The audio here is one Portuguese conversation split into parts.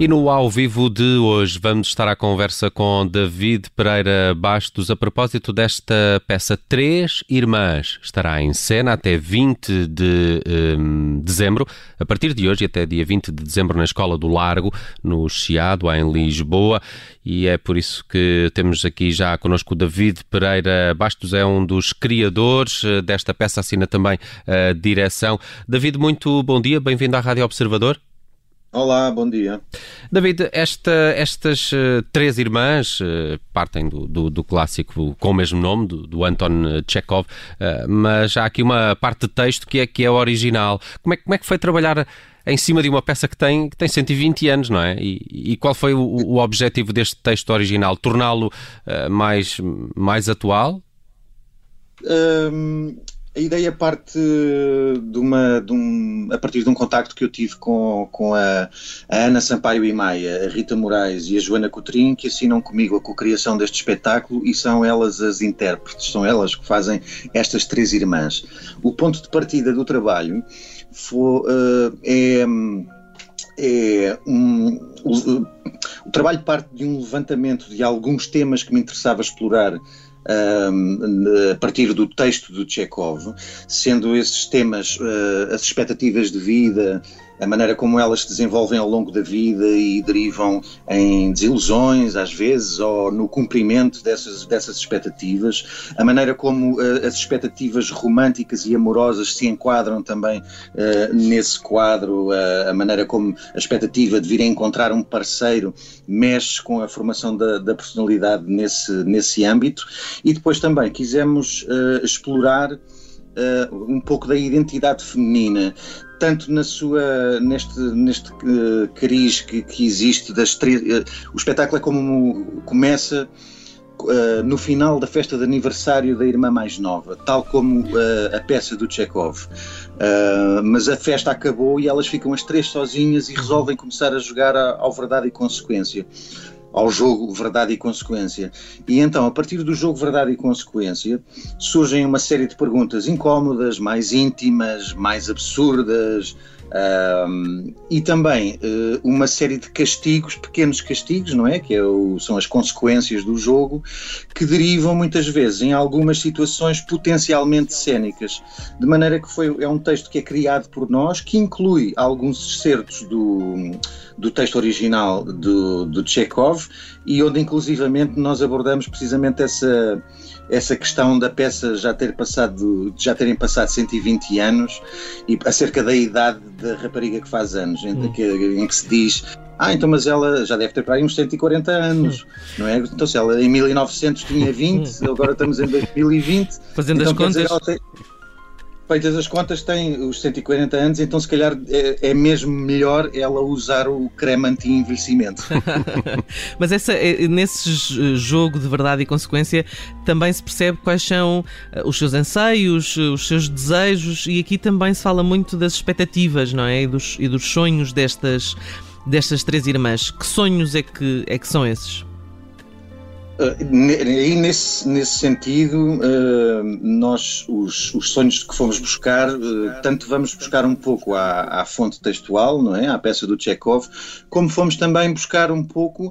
E no ao vivo de hoje vamos estar à conversa com David Pereira Bastos a propósito desta peça Três Irmãs. Estará em cena até 20 de um, dezembro, a partir de hoje até dia 20 de dezembro na Escola do Largo, no Chiado, em Lisboa. E é por isso que temos aqui já connosco o David Pereira Bastos, é um dos criadores eh, desta peça, assina também a direção. David, muito bom dia, bem-vindo à Rádio Observador. Olá, bom dia. David, esta, estas uh, três irmãs uh, partem do, do, do, clássico com o mesmo nome, do, do Anton Chekhov, uh, mas há aqui uma parte de texto que é, que é original. Como é, como é que foi trabalhar em cima de uma peça que tem, que tem 120 anos, não é? E, e qual foi o, o, objetivo deste texto original? Torná-lo mais, mais atual? Um a ideia parte de uma, de um, a partir de um contacto que eu tive com, com a, a Ana Sampaio e Maia, a Rita Moraes e a Joana Coutrinho, que assinam comigo a cocriação deste espetáculo e são elas as intérpretes, são elas que fazem estas três irmãs. O ponto de partida do trabalho foi, uh, é, é um, o, o trabalho parte de um levantamento de alguns temas que me interessava explorar a partir do texto do Chekhov, sendo esses temas uh, as expectativas de vida, a maneira como elas se desenvolvem ao longo da vida e derivam em desilusões, às vezes, ou no cumprimento dessas, dessas expectativas, a maneira como uh, as expectativas românticas e amorosas se enquadram também uh, nesse quadro, uh, a maneira como a expectativa de vir a encontrar um parceiro mexe com a formação da, da personalidade nesse, nesse âmbito, e depois também quisemos explorar. Uh, um pouco da identidade feminina, tanto na sua neste neste uh, cariz que, que existe das três uh, o espetáculo é como começa uh, no final da festa de aniversário da irmã mais nova tal como a peça do Chekhov. Mas a festa acabou e elas ficam as três sozinhas e resolvem começar a jogar ao verdade e consequência ao jogo Verdade e Consequência. E então, a partir do jogo Verdade e Consequência, surgem uma série de perguntas incómodas, mais íntimas, mais absurdas, um, e também uh, uma série de castigos, pequenos castigos, não é? Que é o, são as consequências do jogo, que derivam muitas vezes em algumas situações potencialmente cênicas. De maneira que foi, é um texto que é criado por nós, que inclui alguns excertos do, do texto original do, do Chekhov e onde inclusivamente nós abordamos precisamente essa essa questão da peça já ter passado já terem passado 120 anos e acerca da idade da rapariga que faz anos, em, hum. que, em que se diz ah, então, mas ela já deve ter para aí uns 140 anos, não é? Então, se ela em 1900 tinha 20, hum. agora estamos em 2020. Fazendo então, as contas. Dizer, tem, feitas as contas, tem os 140 anos, então se calhar é, é mesmo melhor ela usar o creme anti-envelhecimento. Mas essa, é, nesse jogo de verdade e consequência também se percebe quais são eh, os seus anseios, os seus desejos, e aqui também se fala muito das expectativas, não é? E dos, e dos sonhos destas, destas três irmãs. Que sonhos é que, é que são esses? Aí, nesse, nesse sentido, eh, nós, os, os sonhos que fomos buscar, eh, tanto vamos buscar um pouco à, à fonte textual, não é? À peça do Chekhov, como fomos também buscar um pouco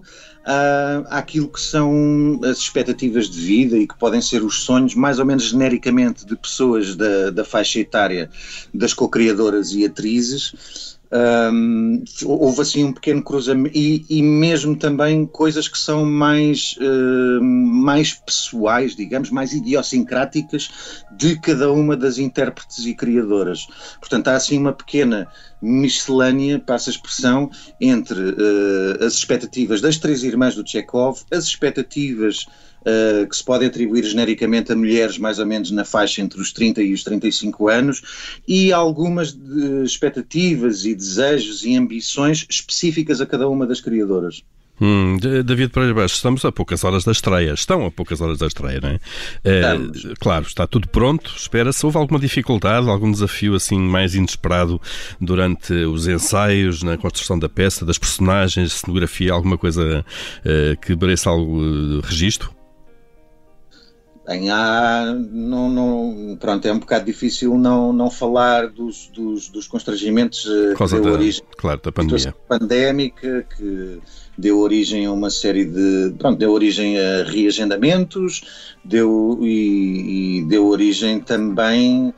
uh, àquilo que são as expectativas de vida e que podem ser os sonhos, mais ou menos genericamente, de pessoas da, da faixa etária das co-criadoras e atrizes. Um, houve assim um pequeno cruzamento e, e, mesmo também coisas que são mais, uh, mais pessoais, digamos, mais idiosincráticas de cada uma das intérpretes e criadoras. Portanto, há assim uma pequena miscelânea, passa a expressão, entre uh, as expectativas das três irmãs do Chekhov, as expectativas uh, que se podem atribuir genericamente a mulheres mais ou menos na faixa entre os 30 e os 35 anos e algumas uh, expectativas e desejos e ambições específicas a cada uma das criadoras. Hum, David Pereira Baixo, estamos a poucas horas da estreia. Estão a poucas horas da estreia, não é? é claro, está tudo pronto. Espera-se. Houve alguma dificuldade, algum desafio assim mais inesperado durante os ensaios, na construção da peça, das personagens, cenografia, alguma coisa uh, que mereça algo uh, registro? Em A, não, não, pronto, é um bocado difícil não, não falar dos, dos, dos constrangimentos eh, que deu da, origem claro, da pandemia. pandémica, que deu origem a uma série de. Pronto, deu origem a reagendamentos, deu, e, e deu origem também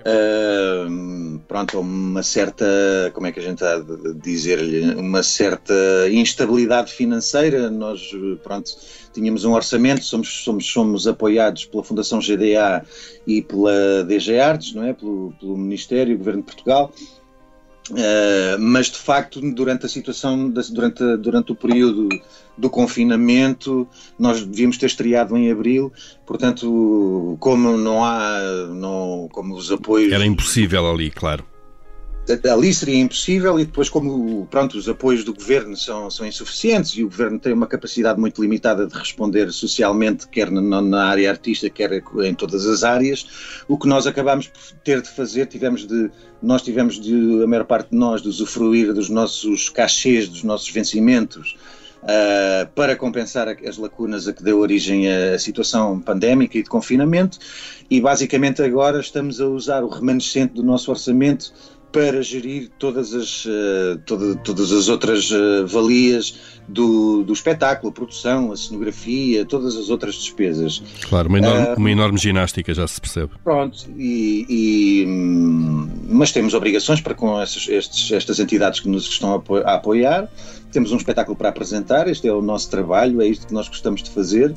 Uh, pronto, uma certa, como é que a gente há de dizer-lhe, uma certa instabilidade financeira. Nós, pronto, tínhamos um orçamento, somos, somos, somos apoiados pela Fundação GDA e pela DG Artes, não é? Pelo, pelo Ministério, Governo de Portugal. Uh, mas de facto, durante a situação, durante, durante o período do confinamento, nós devíamos ter estreado em abril, portanto, como não há, não, como os apoios. Era impossível ali, claro ali seria impossível e depois como pronto os apoios do governo são, são insuficientes e o governo tem uma capacidade muito limitada de responder socialmente quer na, na área artística quer em todas as áreas o que nós acabámos por ter de fazer tivemos de nós tivemos de a maior parte de nós de usufruir dos nossos cachês dos nossos vencimentos Uh, para compensar as lacunas a que deu origem a situação pandémica e de confinamento, e basicamente agora estamos a usar o remanescente do nosso orçamento para gerir todas as, uh, toda, todas as outras uh, valias do, do espetáculo, a produção, a cenografia, todas as outras despesas. Claro, uma enorme, uh, uma enorme ginástica, já se percebe. Pronto, e, e, mas temos obrigações para com essas, estes, estas entidades que nos estão a apoiar temos um espetáculo para apresentar, este é o nosso trabalho, é isto que nós gostamos de fazer.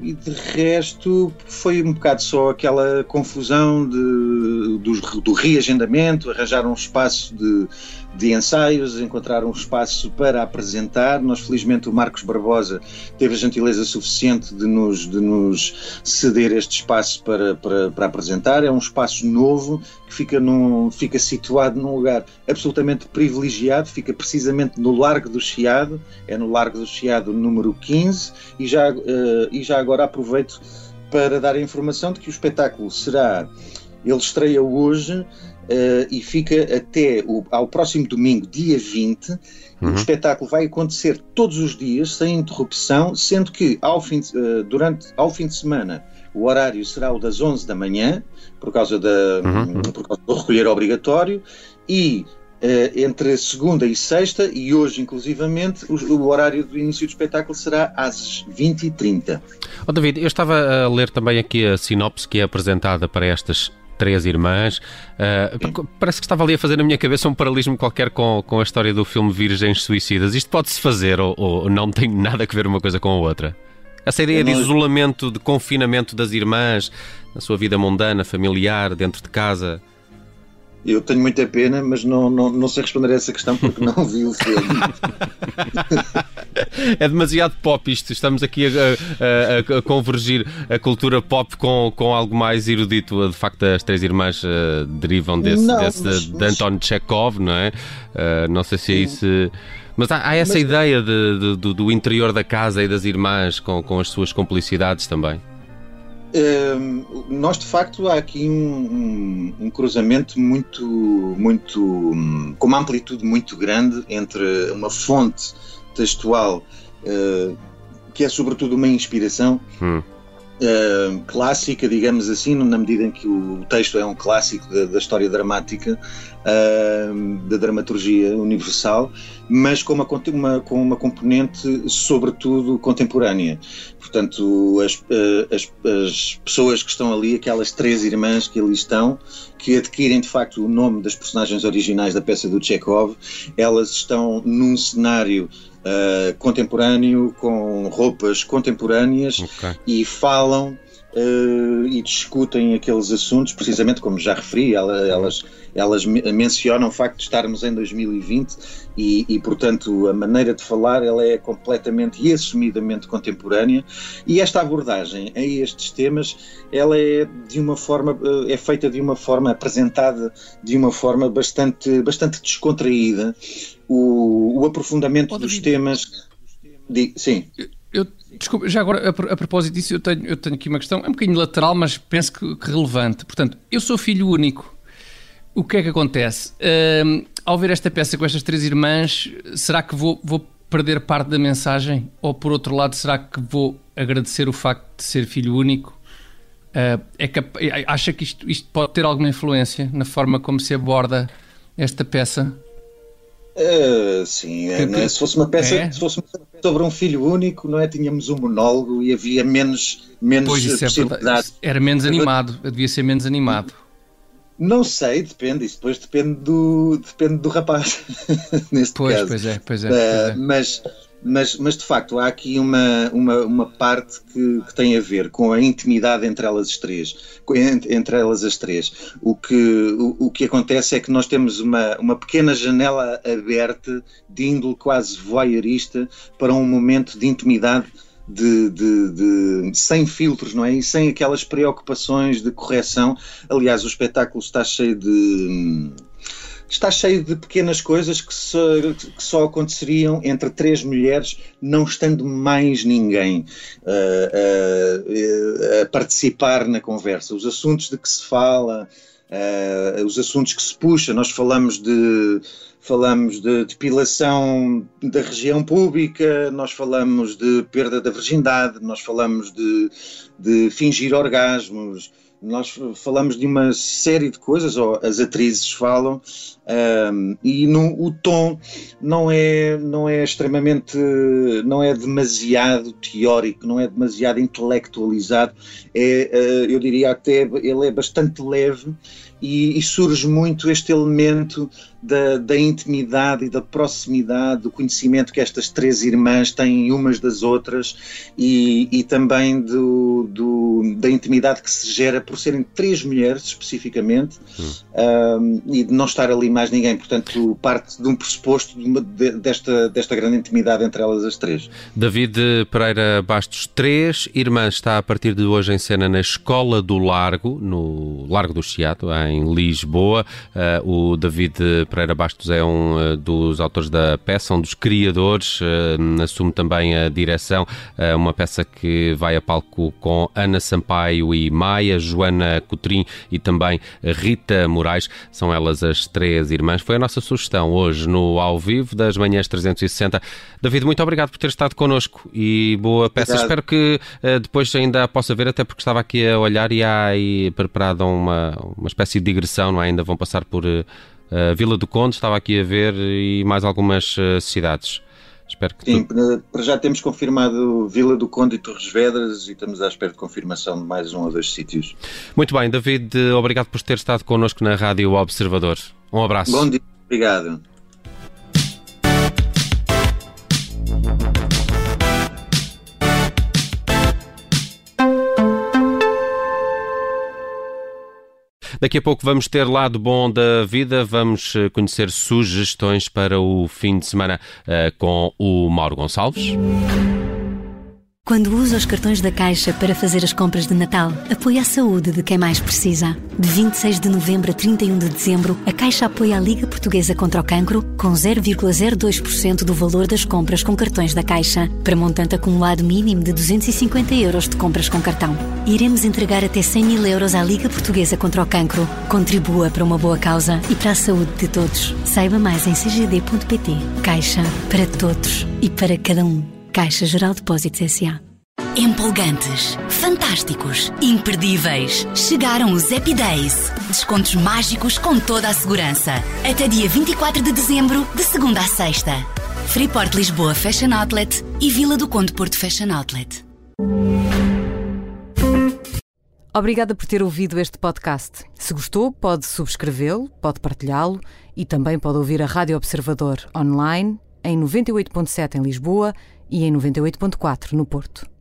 E de resto foi um bocado só aquela confusão de, do, do reagendamento, arranjar um espaço de, de ensaios, encontrar um espaço para apresentar. Nós, felizmente, o Marcos Barbosa teve a gentileza suficiente de nos, de nos ceder este espaço para, para, para apresentar. É um espaço novo que fica, num, fica situado num lugar absolutamente privilegiado, fica precisamente no Largo do Chiado, é no Largo do Chiado número 15, e já, uh, e já agora aproveito para dar a informação de que o espetáculo será, ele estreia hoje, Uh, e fica até o, ao próximo domingo, dia 20. Uhum. O espetáculo vai acontecer todos os dias, sem interrupção, sendo que ao fim, de, uh, durante, ao fim de semana o horário será o das 11 da manhã, por causa, da, uhum. por causa do recolher obrigatório, e uh, entre segunda e sexta, e hoje inclusivamente, o, o, horário do início do espetáculo será às 20h30. Oh, David, eu estava a ler também aqui a sinopse que é apresentada para estas três irmãs. Uh, parece que estava ali a fazer na minha cabeça um paralelismo qualquer com, com a história do filme Virgens Suicidas. Isto pode-se fazer ou, ou, não tem nada a ver uma coisa com a outra? Essa ideia de isolamento, de confinamento das irmãs, na sua vida mundana, familiar, dentro de casa. Eu tenho muita pena, mas não, não, não sei responder a essa questão porque não vi o filme. é demasiado pop isto. Estamos aqui a, a, a, convergir a cultura pop com, com algo mais erudito. De facto, as três irmãs uh, derivam desse, não, desse mas, de, Anton Chekhov, não é? Uh, não sei se é isso. Mas há, há essa mas, ideia de, de, do, do interior da casa e das irmãs com, com as suas complicidades também nós de facto há aqui um, um, um, cruzamento muito, muito com uma amplitude muito grande entre uma fonte textual uh, que é sobretudo uma inspiração hum. uh, clássica, digamos assim, na medida em que o texto é um clássico da, da história dramática, uh, da dramaturgia universal, mas com uma, uma, com uma componente sobretudo contemporânea. Portanto, as, as, as, pessoas que estão ali, aquelas três irmãs que ali estão, que adquirem de facto o nome das personagens originais da peça do Chekhov, elas estão num cenário uh, contemporâneo, com roupas contemporâneas okay. e falam uh, e discutem aqueles assuntos, precisamente como já referi, elas, elas mencionam o facto de estarmos em 2020 e, e, portanto, a maneira de falar ela é completamente e assumidamente contemporânea e esta abordagem a estes temas ela é de uma forma, eh, é feita de uma forma, apresentada de uma forma bastante, bastante descontraída. O, o aprofundamento dos temas... De, sim. Eu, desculpa, já agora, a, a, propósito disso, eu tenho, eu tenho aqui uma questão, é um bocadinho lateral, mas penso que, que relevante. Portanto, eu sou filho único. O que é que acontece? Uh, ao ver esta peça com estas três irmãs, será que vou, vou perder parte da mensagem? Ou, por outro lado, será que vou agradecer o facto de ser filho único. Uh, é acha que isto, isto pode ter alguma influência na forma como se aborda esta peça? Uh, sim, é, né? se fosse uma peça, é? se fosse uma peça sobre um filho único, não é? Tínhamos um monólogo e havia menos, menos pois, isso possibilidade. É era menos animado, devia ser menos animado. Não sei, depende, isso depois depende do, depende do rapaz, neste pois, caso. Pois é, pois é. Pois é. Uh, mas mas, mas de facto há aqui uma, uma, uma parte que, que, tem a ver com a intimidade entre elas as três, entre elas as três. O que, o, o, que acontece é que nós temos uma, uma pequena janela aberta de índole quase voyeurista para um momento de intimidade de, de, de, sem filtros, não é? E sem aquelas preocupações de correção. Aliás, o espetáculo está cheio de está cheio de pequenas coisas que só, que só aconteceriam entre três mulheres, não estando mais ninguém uh, uh, a participar na conversa. Os assuntos de que se fala, uh, os assuntos que se puxa, nós falamos de falamos de depilação da região pública, nós falamos de perda da virgindade, nós falamos de, de fingir orgasmos, nós falamos de uma série de coisas, ou as atrizes falam, um, e no, o tom não é, não é extremamente, não é demasiado teórico, não é demasiado intelectualizado, é, uh, eu diria até, ele é bastante leve e, e surge muito este elemento da, da, intimidade e da proximidade, do conhecimento que estas três irmãs têm umas das outras e, e também do, do, da intimidade que se gera por serem três mulheres especificamente hum. um, e de não estar ali mais ninguém. Portanto, parte de um pressuposto de uma, de, desta, desta grande intimidade entre elas as três. David Pereira Bastos, três irmãs, está a partir de hoje em cena na Escola do Largo, no Largo do Chiado, em Lisboa. Uh, o David Pereira Bastos é um uh, dos autores da peça, um dos criadores, uh, assume também a direção, uma peça que vai a palco com Ana Sampaio e Maia, Joana Cotrim e também Rita Moraes, são elas as três irmãs. Foi a nossa sugestão hoje no Ao Vivo das Manhãs 360. David, muito obrigado por ter estado connosco e boa peça. Obrigado. Espero que depois ainda possa ver, até porque estava aqui a olhar e há aí preparada uma, uma espécie de digressão, não é? ainda vão passar por Uh, Vila do Conde, estava aqui a ver, e mais algumas uh, cidades. Espero que Sim, tu... para já temos confirmado Vila do Conde e Torres Vedras e estamos à espera de confirmação de mais um ou dois sítios. Muito bem, David, obrigado por ter estado connosco na Rádio Observador. Um abraço. Bom dia, obrigado. Daqui a pouco vamos ter lado bom da vida, vamos eh, conhecer sugestões para o fim de semana uh, com o Mauro Gonçalves. Quando usa os cartões da Caixa para fazer as compras de Natal, apoia a saúde de quem mais precisa. De 26 de novembro a 31 de dezembro, a Caixa apoia a Liga Portuguesa contra o Cancro com 0,02% do valor das compras com cartões da Caixa, para montante acumulado mínimo de 250 euros de compras com cartão. Iremos entregar até 100 mil euros à Liga Portuguesa contra o Cancro. Contribua para uma boa causa e para a saúde de todos. Saiba mais em cgd.pt. Caixa, para todos e para cada um. Caixa Geral de Depósitos S.A. Empolgantes, fantásticos, imperdíveis. Chegaram os Happy Days. Descontos mágicos com toda a segurança. Até dia 24 de dezembro, de segunda a sexta. Freeport Lisboa Fashion Outlet e Vila do Conde Porto Fashion Outlet. Obrigada por ter ouvido este podcast. Se gostou, pode subscrevê-lo, pode partilhá-lo e também pode ouvir a Rádio Observador online em 98.7 em Lisboa e em 98.4 no Porto.